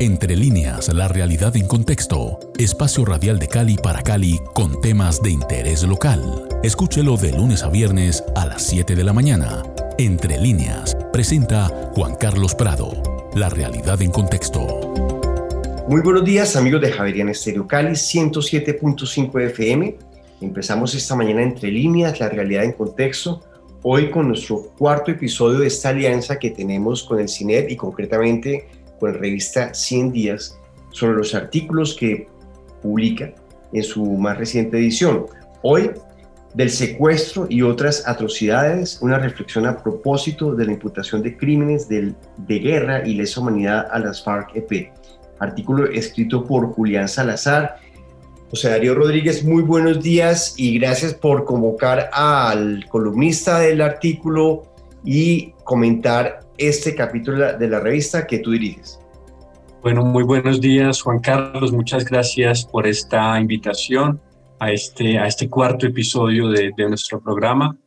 Entre líneas, la realidad en contexto. Espacio radial de Cali para Cali con temas de interés local. Escúchelo de lunes a viernes a las 7 de la mañana. Entre líneas, presenta Juan Carlos Prado. La realidad en contexto. Muy buenos días amigos de Javerian Estéreo Cali 107.5 FM. Empezamos esta mañana entre líneas, la realidad en contexto. Hoy con nuestro cuarto episodio de esta alianza que tenemos con el CINEP y concretamente con la revista 100 días sobre los artículos que publica en su más reciente edición. Hoy, del secuestro y otras atrocidades, una reflexión a propósito de la imputación de crímenes de, guerra y lesa humanidad a las FARC-EP. Artículo escrito por Julián Salazar. José Darío Rodríguez, muy buenos días y gracias por convocar al columnista del artículo y comentar este capítulo de la revista que tú diriges. Bueno, muy buenos días, Juan Carlos. Muchas gracias por esta invitación a este, a este cuarto episodio de, nuestro programa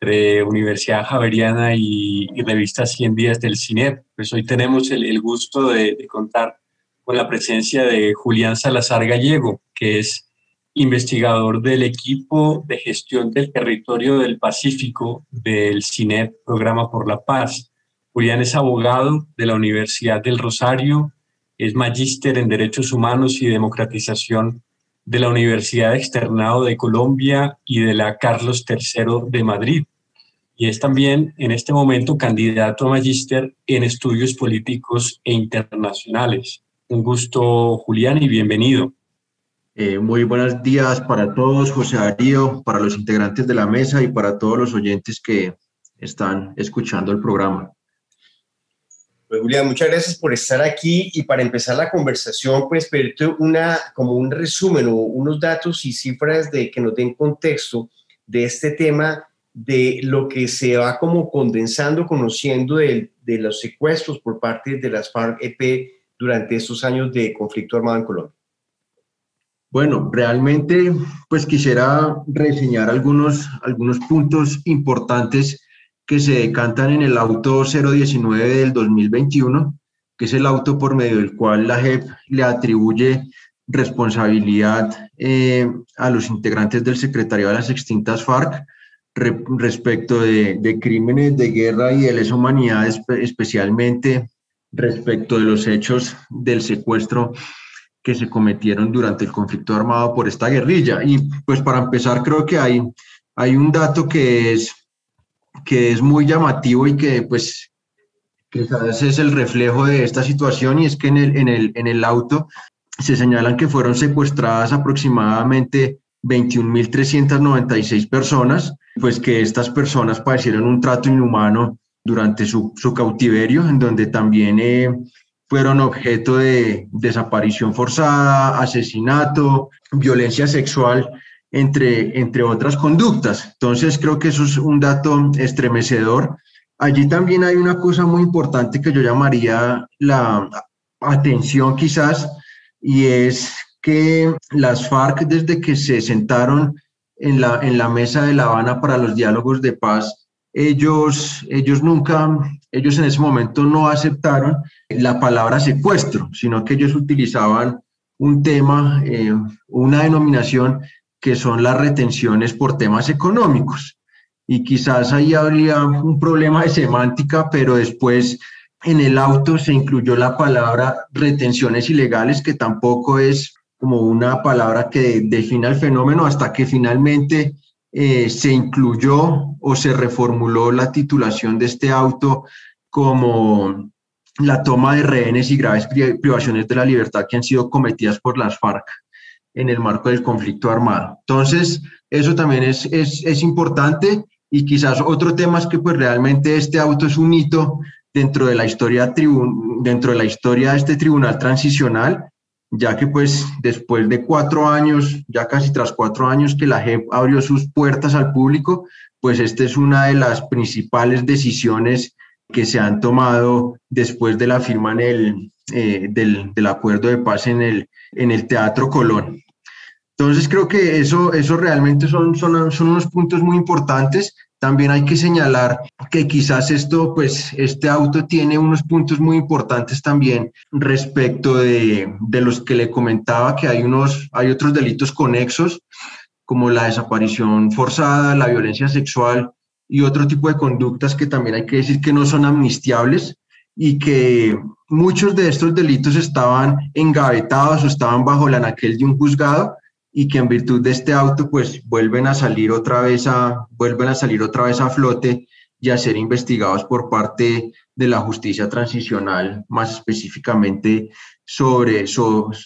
entre Universidad Javeriana y, revista 100 días del CINEP. Pues hoy tenemos el, el gusto de, de, contar con la presencia de Julián Salazar Gallego, que es investigador del equipo de gestión del territorio del Pacífico del CINEP, Programa por la Paz. Julián es abogado de la Universidad del Rosario, es magíster en Derechos Humanos y Democratización de la Universidad Externado de Colombia y de la Carlos III de Madrid. Y es también en este momento candidato a magíster en estudios políticos e internacionales. Un gusto, Julián, y bienvenido. Eh, muy buenos días para todos, José Darío, para los integrantes de la mesa y para todos los oyentes que están escuchando el programa. Pues Julián, muchas gracias por estar aquí y para empezar la conversación, pues pedirte una, como un resumen o unos datos y cifras de que nos den contexto de este tema, de lo que se va como condensando, conociendo de, de los secuestros por parte de las FARC-EP durante estos años de conflicto armado en Colombia. Bueno, realmente pues quisiera reseñar algunos, algunos puntos importantes que se decantan en el auto 019 del 2021, que es el auto por medio del cual la JEP le atribuye responsabilidad eh, a los integrantes del secretariado de las extintas FARC re, respecto de, de, crímenes de guerra y de lesa humanidad, especialmente respecto de los hechos del secuestro que se cometieron durante el conflicto armado por esta guerrilla. Y pues para empezar creo que hay, hay un dato que es que es muy llamativo y que pues quizás es el reflejo de esta situación y es que en el, en el, en el auto se señalan que fueron secuestradas aproximadamente 21.396 personas, pues que estas personas padecieron un trato inhumano durante su, su cautiverio, en donde también eh, fueron objeto de desaparición forzada, asesinato, violencia sexual entre, entre otras conductas. Entonces, creo que eso es un dato estremecedor. Allí también hay una cosa muy importante que yo llamaría la atención quizás, y es que las FARC desde que se sentaron en la, en la mesa de La Habana para los diálogos de paz, ellos, ellos nunca, ellos en ese momento no aceptaron la palabra secuestro, sino que ellos utilizaban un tema, eh, una denominación que son las retenciones por temas económicos. Y quizás ahí habría un problema de semántica, pero después en el auto se incluyó la palabra retenciones ilegales, que tampoco es como una palabra que defina el fenómeno hasta que finalmente eh, se incluyó o se reformuló la titulación de este auto como la toma de rehenes y graves privaciones de la libertad que han sido cometidas por las FARC en el marco del conflicto armado. Entonces, eso también es, es, es importante y quizás otro tema es que pues realmente este auto es un hito dentro de la historia, dentro de, la historia de este tribunal transicional, ya que pues después de cuatro años, ya casi tras cuatro años que la JEP abrió sus puertas al público, pues esta es una de las principales decisiones que se han tomado después de la firma en el, eh, del, del, acuerdo de paz en el, en el Teatro Colón. Entonces creo que eso, eso realmente son, son, son unos puntos muy importantes. También hay que señalar que quizás esto, pues este auto tiene unos puntos muy importantes también respecto de, de los que le comentaba que hay unos, hay otros delitos conexos como la desaparición forzada, la violencia sexual y otro tipo de conductas que también hay que decir que no son amnistiables y que muchos de estos delitos estaban engavetados o estaban bajo la anaquel de un juzgado y que en virtud de este auto pues vuelven a salir otra vez a vuelven a salir otra vez a flote y a ser investigados por parte de la justicia transicional, más específicamente sobre,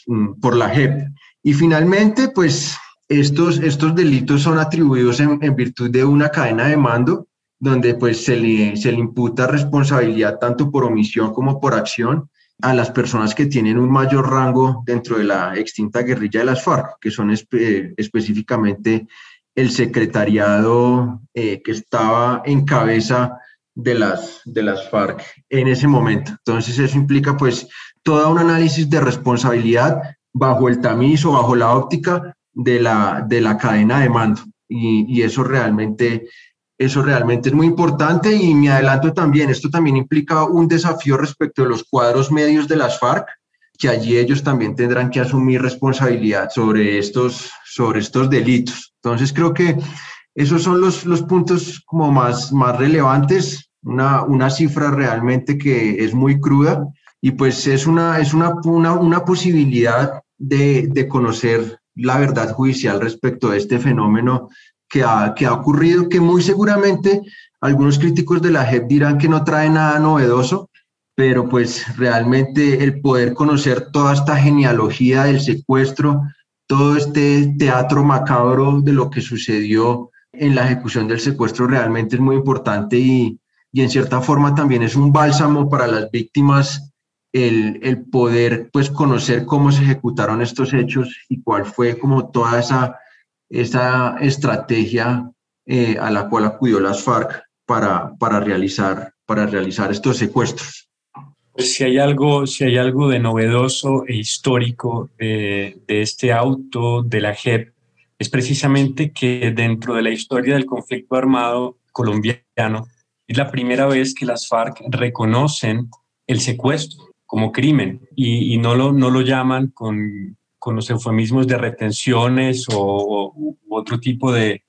mm, por la JEP. Y finalmente, pues estos, estos delitos son atribuidos en, en virtud de una cadena de mando donde pues se le, se le imputa responsabilidad tanto por omisión como por acción a las personas que tienen un mayor rango dentro de la extinta guerrilla de las FARC, que son específicamente el secretariado eh, que estaba en cabeza de las, de las FARC en ese momento. Entonces eso implica pues todo un análisis de responsabilidad bajo el tamiz o bajo la óptica de la, de la cadena de mando. Y, y eso realmente eso realmente es muy importante y me adelanto también, esto también implica un desafío respecto de los cuadros medios de las FARC, que allí ellos también tendrán que asumir responsabilidad sobre estos, sobre estos delitos. Entonces creo que esos son los, los puntos como más, más relevantes, una, una cifra realmente que es muy cruda y pues es una, es una, una, una posibilidad de, de conocer la verdad judicial respecto a este fenómeno que ha, que ha ocurrido, que muy seguramente algunos críticos de la JEP dirán que no trae nada novedoso, pero pues realmente el poder conocer toda esta genealogía del secuestro, todo este teatro macabro de lo que sucedió en la ejecución del secuestro realmente es muy importante y, y en cierta forma también es un bálsamo para las víctimas el, el, poder pues conocer cómo se ejecutaron estos hechos y cuál fue como toda esa esa estrategia eh, a la cual acudió las FARC para, para, realizar, para realizar estos secuestros. Pues si hay algo, si hay algo de novedoso e histórico de, de este auto de la JEP, es precisamente que dentro de la historia del conflicto armado colombiano es la primera vez que las FARC reconocen el secuestro como crimen y, y no, lo, no lo llaman con, con los eufemismos de retenciones o, otro tipo de,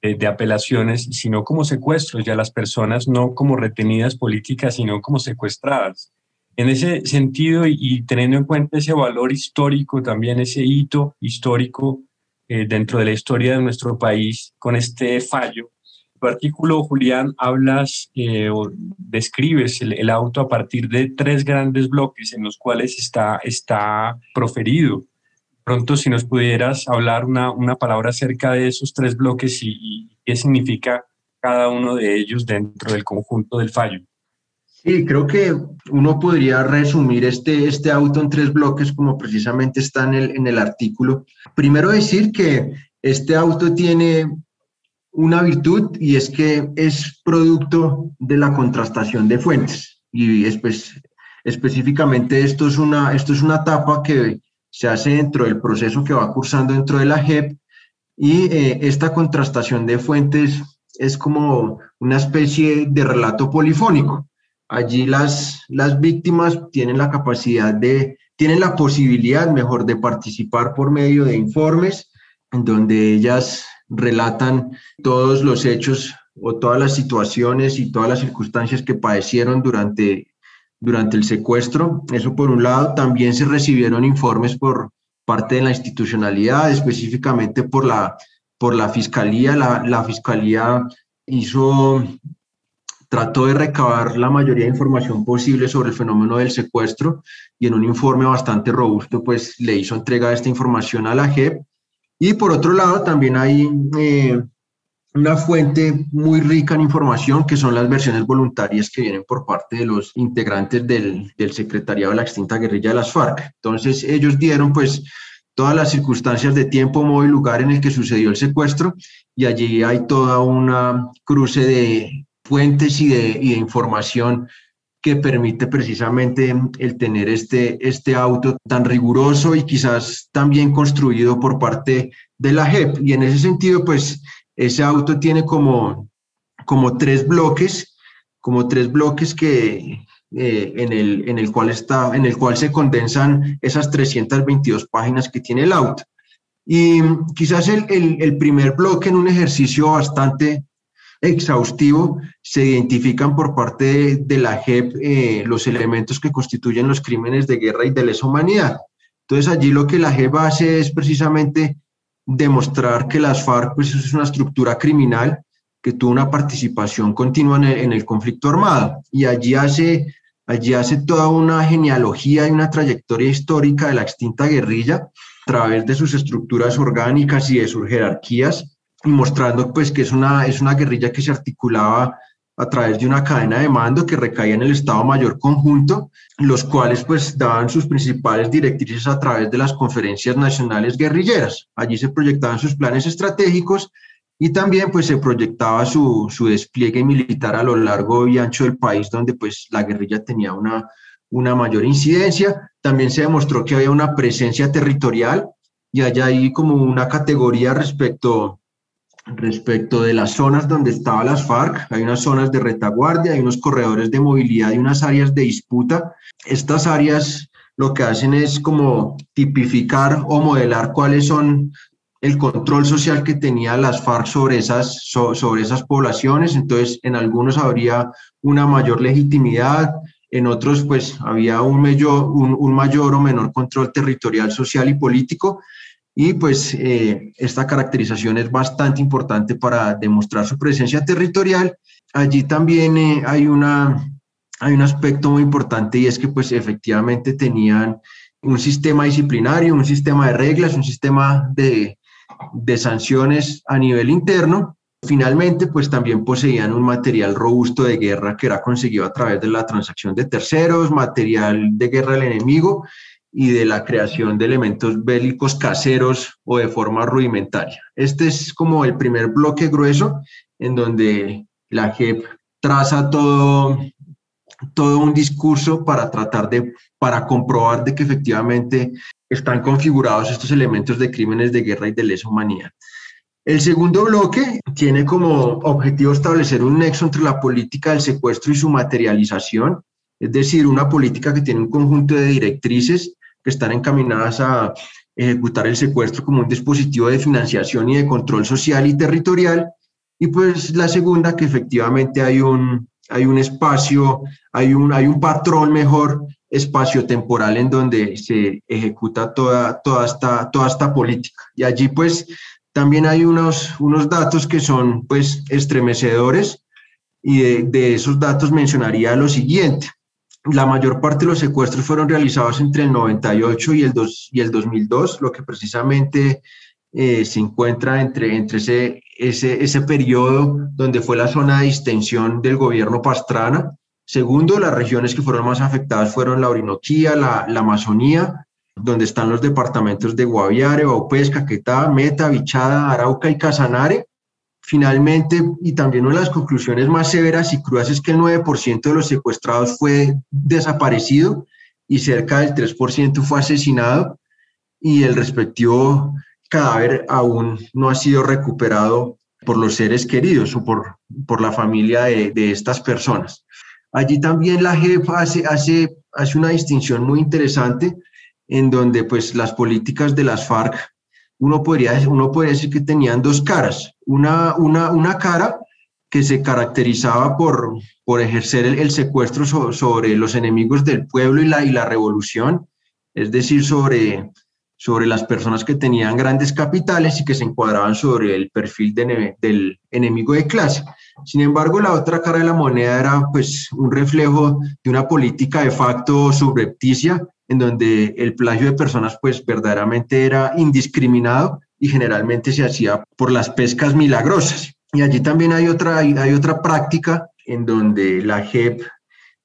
de, apelaciones, sino como secuestros, ya las personas no como retenidas políticas, sino como secuestradas. En ese sentido, y, teniendo en cuenta ese valor histórico, también ese hito histórico eh, dentro de la historia de nuestro país, con este fallo, tu artículo, Julián, hablas eh, o describes el, el, auto a partir de tres grandes bloques en los cuales está, está proferido pronto si nos pudieras hablar una, una palabra acerca de esos tres bloques y, qué significa cada uno de ellos dentro del conjunto del fallo. Sí, creo que uno podría resumir este, este auto en tres bloques como precisamente está en el, en el artículo. Primero decir que este auto tiene una virtud y es que es producto de la contrastación de fuentes. Y específicamente esto es, una, esto es una etapa que se hace dentro del proceso que va cursando dentro de la JEP y eh, esta contrastación de fuentes es como una especie de relato polifónico. Allí las, las víctimas tienen la capacidad de, tienen la posibilidad mejor de participar por medio de informes en donde ellas relatan todos los hechos o todas las situaciones y todas las circunstancias que padecieron durante durante el secuestro. Eso por un lado. También se recibieron informes por parte de la institucionalidad, específicamente por la, por la Fiscalía. La, la Fiscalía hizo, trató de recabar la mayoría de información posible sobre el fenómeno del secuestro y en un informe bastante robusto, pues le hizo entrega de esta información a la JEP. Y por otro lado, también hay eh, una fuente muy rica en información que son las versiones voluntarias que vienen por parte de los integrantes del, del secretariado de la extinta guerrilla de las FARC. Entonces ellos dieron pues todas las circunstancias de tiempo, modo y lugar en el que sucedió el secuestro y allí hay toda una cruce de fuentes y de, y de información que permite precisamente el tener este, este auto tan riguroso y quizás también construido por parte de la JEP. Y en ese sentido, pues ese auto tiene como, como tres bloques, como tres bloques que, eh, en, el, en, el cual está, en el cual se condensan esas 322 páginas que tiene el auto. Y quizás el, el, el primer bloque en un ejercicio bastante exhaustivo se identifican por parte de, la JEP eh, los elementos que constituyen los crímenes de guerra y de lesa humanidad. Entonces allí lo que la JEP hace es precisamente demostrar que las FARC pues, es una estructura criminal que tuvo una participación continua en el, conflicto armado. Y allí hace Allí hace toda una genealogía y una trayectoria histórica de la extinta guerrilla a través de sus estructuras orgánicas y de sus jerarquías, y mostrando pues que es una, es una guerrilla que se articulaba a través de una cadena de mando que recaía en el Estado Mayor Conjunto, los cuales pues daban sus principales directrices a través de las conferencias nacionales guerrilleras. Allí se proyectaban sus planes estratégicos y también pues se proyectaba su, su, despliegue militar a lo largo y ancho del país donde pues la guerrilla tenía una, una mayor incidencia. También se demostró que había una presencia territorial y allá hay como una categoría respecto, respecto de las zonas donde estaban las FARC. Hay unas zonas de retaguardia, hay unos corredores de movilidad y unas áreas de disputa. Estas áreas lo que hacen es como tipificar o modelar cuáles son el control social que tenía las FARC sobre esas, sobre esas poblaciones, entonces en algunos habría una mayor legitimidad, en otros pues había un mayor, un, mayor o menor control territorial, social y político, y pues eh, esta caracterización es bastante importante para demostrar su presencia territorial. Allí también eh, hay, una, hay un aspecto muy importante y es que pues efectivamente tenían un sistema disciplinario, un sistema de reglas, un sistema de, de sanciones a nivel interno. Finalmente, pues también poseían un material robusto de guerra que era conseguido a través de la transacción de terceros, material de guerra del enemigo y de la creación de elementos bélicos caseros o de forma rudimentaria. Este es como el primer bloque grueso en donde la JEP traza todo, todo un discurso para tratar de, para comprobar de que efectivamente están configurados estos elementos de crímenes de guerra y de lesa humanidad. El segundo bloque tiene como objetivo establecer un nexo entre la política del secuestro y su materialización, es decir, una política que tiene un conjunto de directrices que están encaminadas a ejecutar el secuestro como un dispositivo de financiación y de control social y territorial. Y pues la segunda, que efectivamente hay un, hay un espacio, hay un, hay un patrón mejor espacio-temporal en donde se ejecuta toda, toda, esta, toda esta política. Y allí pues también hay unos, unos datos que son pues estremecedores y de, esos datos mencionaría lo siguiente. La mayor parte de los secuestros fueron realizados entre el 98 y el, dos, y el 2002, lo que precisamente eh, se encuentra entre, entre ese, ese, ese periodo donde fue la zona de distensión del gobierno Pastrana Segundo, las regiones que fueron más afectadas fueron la Orinoquía, la, Amazonía, donde están los departamentos de Guaviare, Baupés, Caquetá, Meta, Bichada, Arauca y Casanare. Finalmente, y también una de las conclusiones más severas y crudas es que el 9% de los secuestrados fue desaparecido y cerca del 3% fue asesinado y el respectivo cadáver aún no ha sido recuperado por los seres queridos o por, por la familia de, de estas personas. Allí también la JEP hace, hace, hace una distinción muy interesante en donde pues las políticas de las FARC, uno podría, uno podría decir que tenían dos caras. Una, una, una cara que se caracterizaba por, por ejercer el, secuestro sobre los enemigos del pueblo y la, y la revolución, es decir, sobre, sobre las personas que tenían grandes capitales y que se encuadraban sobre el perfil del enemigo de clase. Sin embargo, la otra cara de la moneda era pues un reflejo de una política de facto subrepticia en donde el plagio de personas pues verdaderamente era indiscriminado y generalmente se hacía por las pescas milagrosas. Y allí también hay otra, hay, otra práctica en donde la JEP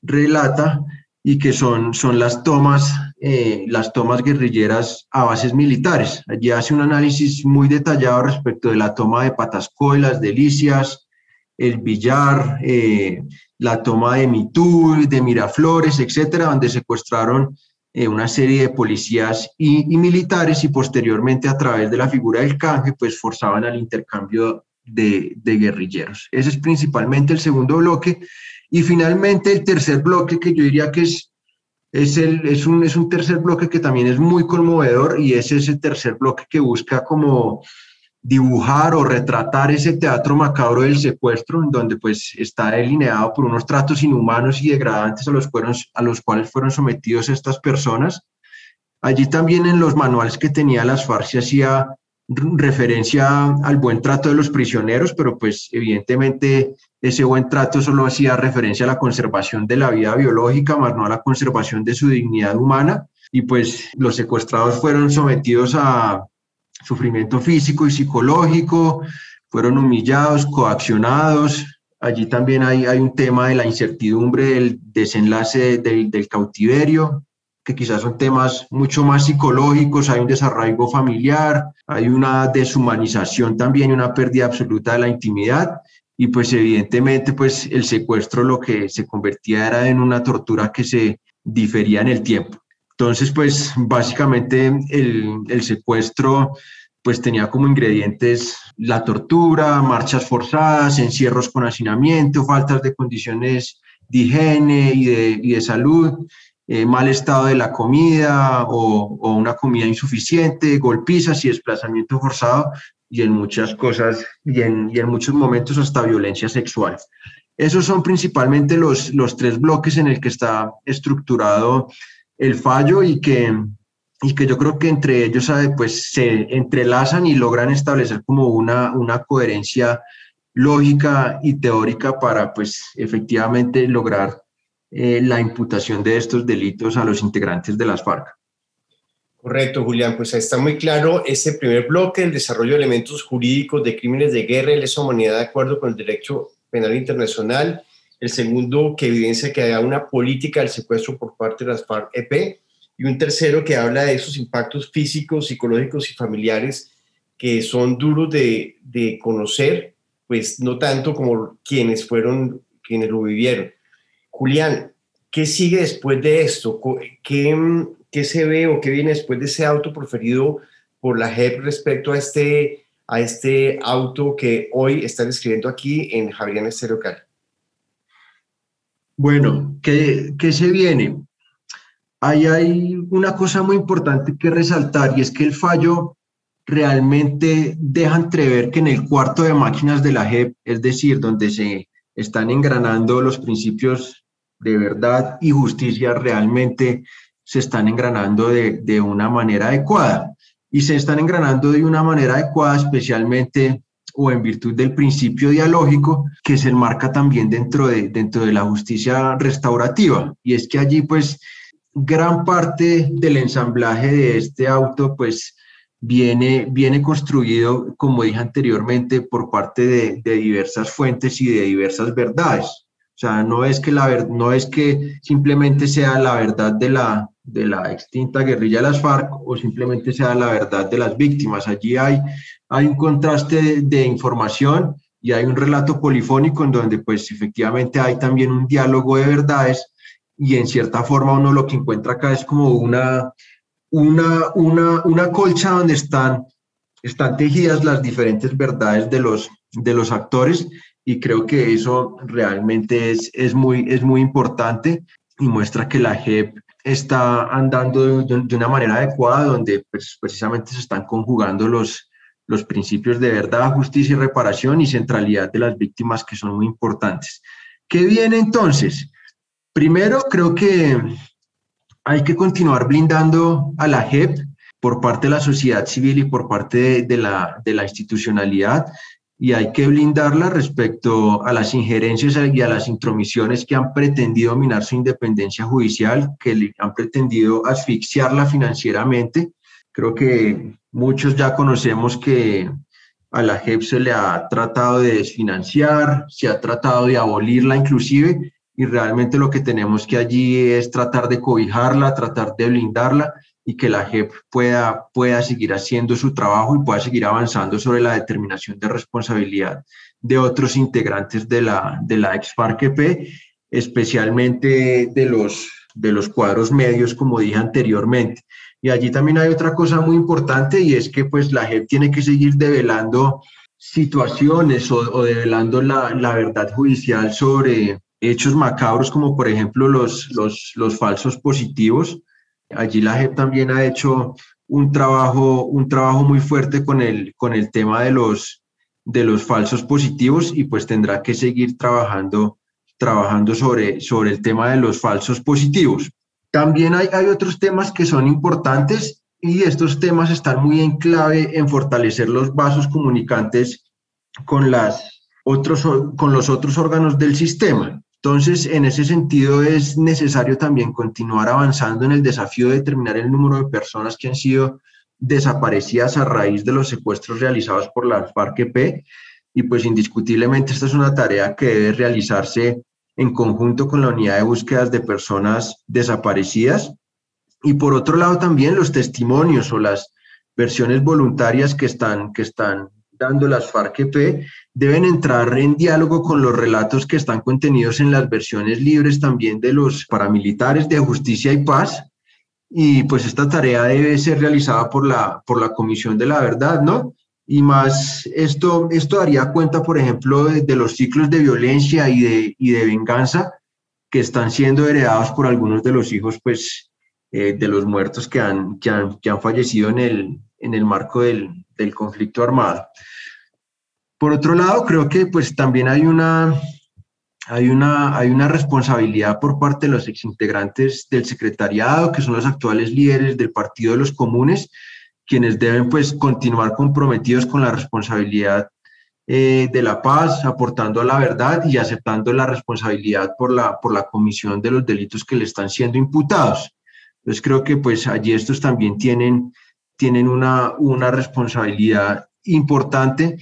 relata y que son, son las, tomas, eh, las tomas guerrilleras a bases militares. Allí hace un análisis muy detallado respecto de la toma de Patasco y las Delicias, el Villar, eh, la toma de Mitú, de Miraflores, etcétera, donde secuestraron eh, una serie de policías y, militares y posteriormente a través de la figura del canje, pues forzaban al intercambio de, guerrilleros. Ese es principalmente el segundo bloque. Y finalmente el tercer bloque, que yo diría que es, es, el, es, un, es un tercer bloque que también es muy conmovedor y es ese tercer bloque que busca como dibujar o retratar ese teatro macabro del secuestro, en donde pues está delineado por unos tratos inhumanos y degradantes a los, a los cuales fueron sometidos estas personas. Allí también en los manuales que tenía las FARC se hacía referencia al buen trato de los prisioneros, pero pues evidentemente ese buen trato solo hacía referencia a la conservación de la vida biológica, más no a la conservación de su dignidad humana. Y pues los secuestrados fueron sometidos a sufrimiento físico y psicológico, fueron humillados, coaccionados. Allí también hay, hay un tema de la incertidumbre del desenlace del, del cautiverio, que quizás son temas mucho más psicológicos, hay un desarraigo familiar, hay una deshumanización también y una pérdida absoluta de la intimidad y pues evidentemente pues el secuestro lo que se convertía era en una tortura que se difería en el tiempo. Entonces pues básicamente el, secuestro pues tenía como ingredientes la tortura, marchas forzadas, encierros con hacinamiento, faltas de condiciones de higiene y de, y de salud, eh, mal estado de la comida o, una comida insuficiente, golpizas y desplazamiento forzado y en muchas cosas y en, y en muchos momentos hasta violencia sexual. Esos son principalmente los, los tres bloques en el que está estructurado el fallo y que, y que yo creo que entre ellos pues, se entrelazan y logran establecer como una, una coherencia lógica y teórica para pues efectivamente lograr eh, la imputación de estos delitos a los integrantes de las FARC. Correcto, Julián. Pues está muy claro ese primer bloque, el desarrollo de elementos jurídicos de crímenes de guerra y lesa humanidad de acuerdo con el derecho penal internacional. El segundo, que evidencia que hay una política del secuestro por parte de las FARC-EP. Y un tercero que habla de esos impactos físicos, psicológicos y familiares que son duros de, de conocer, pues no tanto como quienes fueron, quienes lo vivieron. Julián, ¿qué sigue después de esto? ¿Qué, ¿Qué, se ve o qué viene después de ese auto proferido por la JEP respecto a este, a este auto que hoy están escribiendo aquí en Javeriana Estéreo Bueno, ¿qué, ¿qué, se viene? Ahí hay una cosa muy importante que resaltar y es que el fallo realmente deja entrever que en el cuarto de máquinas de la JEP, es decir, donde se están engranando los principios de verdad y justicia realmente se están engranando de, de, una manera adecuada. Y se están engranando de una manera adecuada, especialmente o en virtud del principio dialógico que se enmarca también dentro de, dentro de la justicia restaurativa. Y es que allí, pues, gran parte del ensamblaje de este auto, pues, viene, viene construido, como dije anteriormente, por parte de, diversas fuentes y de diversas verdades. O sea, no es que, la, no es que simplemente sea la verdad de la, de la extinta guerrilla de las FARC o simplemente sea la verdad de las víctimas. Allí hay, hay un contraste de, información y hay un relato polifónico en donde pues efectivamente hay también un diálogo de verdades y en cierta forma uno lo que encuentra acá es como una, una, una, una colcha donde están, están tejidas las diferentes verdades de los, de los actores y creo que eso realmente es, es, muy, es muy importante y muestra que la JEP está andando de, una manera adecuada, donde pues, precisamente se están conjugando los, los principios de verdad, justicia y reparación y centralidad de las víctimas que son muy importantes. ¿Qué viene entonces? Primero, creo que hay que continuar blindando a la JEP por parte de la sociedad civil y por parte de, la, de la institucionalidad y hay que blindarla respecto a las injerencias y a las intromisiones que han pretendido minar su independencia judicial, que han pretendido asfixiarla financieramente. Creo que muchos ya conocemos que a la JEP se le ha tratado de desfinanciar, se ha tratado de abolirla inclusive, y realmente lo que tenemos que allí es tratar de cobijarla, tratar de blindarla y que la JEP pueda, pueda seguir haciendo su trabajo y pueda seguir avanzando sobre la determinación de responsabilidad de otros integrantes de la, de la ex especialmente de los, de los cuadros medios, como dije anteriormente. Y allí también hay otra cosa muy importante y es que pues la JEP tiene que seguir develando situaciones o, develando la, la, verdad judicial sobre hechos macabros como por ejemplo los, los, los falsos positivos. Allí la JEP también ha hecho un trabajo, un trabajo muy fuerte con el, con el tema de los, de los falsos positivos y pues tendrá que seguir trabajando, trabajando sobre, sobre el tema de los falsos positivos. También hay, otros temas que son importantes y estos temas están muy en clave en fortalecer los vasos comunicantes con los otros órganos del sistema. Entonces, en ese sentido, es necesario también continuar avanzando en el desafío de determinar el número de personas que han sido desaparecidas a raíz de los secuestros realizados por la FARC-EP. Y pues indiscutiblemente esta es una tarea que debe realizarse en conjunto con la unidad de búsquedas de personas desaparecidas. Y por otro lado también los testimonios o las versiones voluntarias que están, que están dando las FARC-EP deben entrar en diálogo con los relatos que están contenidos en las versiones libres también de los paramilitares de justicia y paz. Y pues esta tarea debe ser realizada por la, por la Comisión de la Verdad, ¿no? Y más, esto, esto daría cuenta, por ejemplo, de, los ciclos de violencia y de, y de venganza que están siendo heredados por algunos de los hijos, pues, eh, de los muertos que han, que han, que han fallecido en el, en el marco del, del conflicto armado. Por otro lado, creo que pues también hay una, hay una, hay una responsabilidad por parte de los exintegrantes del secretariado, que son los actuales líderes del Partido de los Comunes, quienes deben pues continuar comprometidos con la responsabilidad eh, de la paz, aportando a la verdad y aceptando la responsabilidad por la, por la comisión de los delitos que le están siendo imputados. Entonces creo que pues allí estos también tienen, tienen una, una responsabilidad importante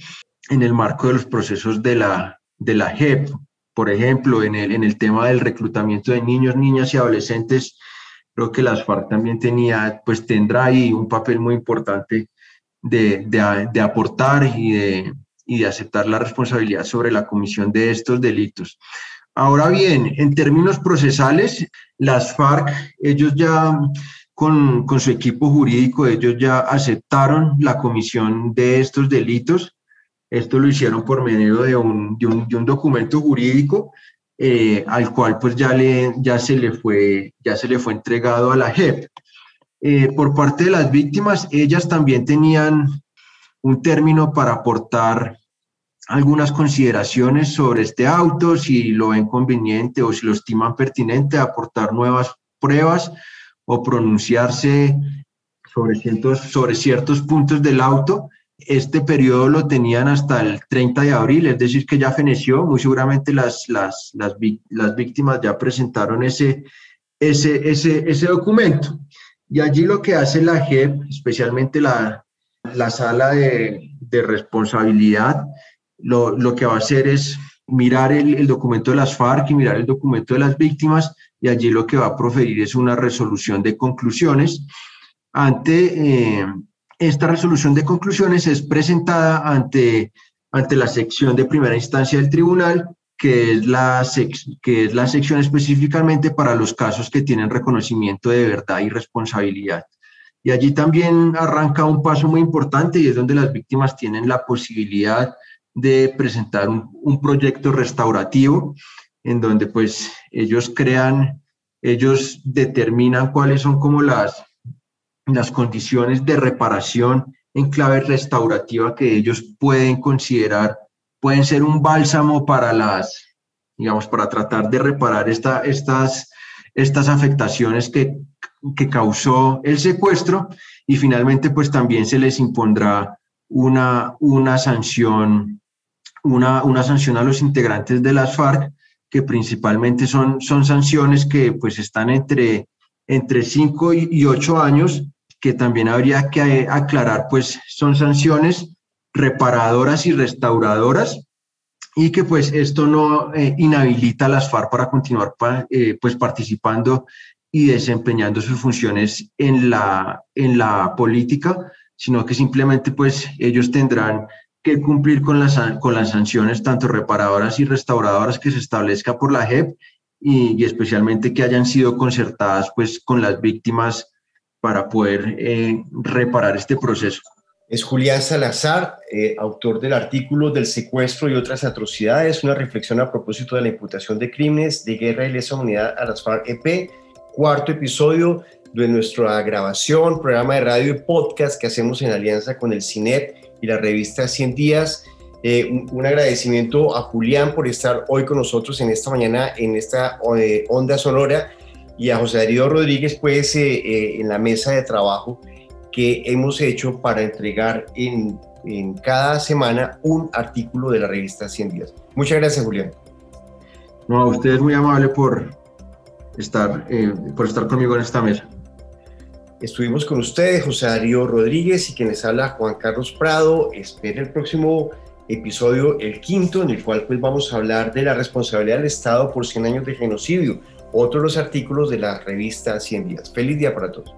en el marco de los procesos de la, de la JEP, por ejemplo, en el, en el tema del reclutamiento de niños, niñas y adolescentes, creo que las FARC también tenía, pues tendrá ahí un papel muy importante de, de, de aportar y de, y de aceptar la responsabilidad sobre la comisión de estos delitos. Ahora bien, en términos procesales, las FARC, ellos ya con, con, su equipo jurídico, ellos ya aceptaron la comisión de estos delitos esto lo hicieron por medio de un, de un, de un documento jurídico eh, al cual pues ya, le, ya, se le fue, ya se le fue entregado a la JEP. Eh, por parte de las víctimas, ellas también tenían un término para aportar algunas consideraciones sobre este auto, si lo ven conveniente o si lo estiman pertinente, aportar nuevas pruebas o pronunciarse sobre ciertos, sobre ciertos puntos del auto este periodo lo tenían hasta el 30 de abril, es decir, que ya feneció, muy seguramente las, las, las, las víctimas ya presentaron ese, ese, ese, ese documento. Y allí lo que hace la JEP, especialmente la, la sala de, de responsabilidad, lo, lo, que va a hacer es mirar el, el, documento de las FARC y mirar el documento de las víctimas, y allí lo que va a proferir es una resolución de conclusiones ante, eh, esta resolución de conclusiones es presentada ante, ante la sección de primera instancia del tribunal, que es, la que es la sección específicamente para los casos que tienen reconocimiento de verdad y responsabilidad. Y allí también arranca un paso muy importante y es donde las víctimas tienen la posibilidad de presentar un, un proyecto restaurativo en donde pues ellos crean, ellos determinan cuáles son como las, las condiciones de reparación en clave restaurativa que ellos pueden considerar, pueden ser un bálsamo para las, digamos, para tratar de reparar esta, estas, estas afectaciones que, que causó el secuestro. Y finalmente pues también se les impondrá una, una sanción, una, una sanción a los integrantes de las FARC que principalmente son, son sanciones que pues están entre, entre 5 y 8 años que también habría que aclarar, pues son sanciones reparadoras y restauradoras y que pues esto no eh, inhabilita a las FARC para continuar eh, pues participando y desempeñando sus funciones en la, en la política, sino que simplemente pues ellos tendrán que cumplir con las, con las sanciones tanto reparadoras y restauradoras que se establezca por la JEP y, y especialmente que hayan sido concertadas pues con las víctimas para poder eh, reparar este proceso. Es Julián Salazar, eh, autor del artículo del secuestro y otras atrocidades, una reflexión a propósito de la imputación de crímenes de guerra y lesa humanidad a las FARC-EP, cuarto episodio de nuestra grabación, programa de radio y podcast que hacemos en alianza con el CINEP y la revista 100 Días. Eh, un, agradecimiento a Julián por estar hoy con nosotros en esta mañana en esta eh, onda sonora y a José Darío Rodríguez pues en la mesa de trabajo que hemos hecho para entregar en, en cada semana un artículo de la revista 100 días. Muchas gracias, Julián. No, a usted es muy amable por estar, eh, por estar conmigo en esta mesa. Estuvimos con ustedes, José Darío Rodríguez y quienes habla Juan Carlos Prado. Espera el próximo episodio, el quinto, en el cual pues vamos a hablar de la responsabilidad del Estado por 100 años de genocidio, otro de los artículos de la revista 100 días. Feliz día para todos.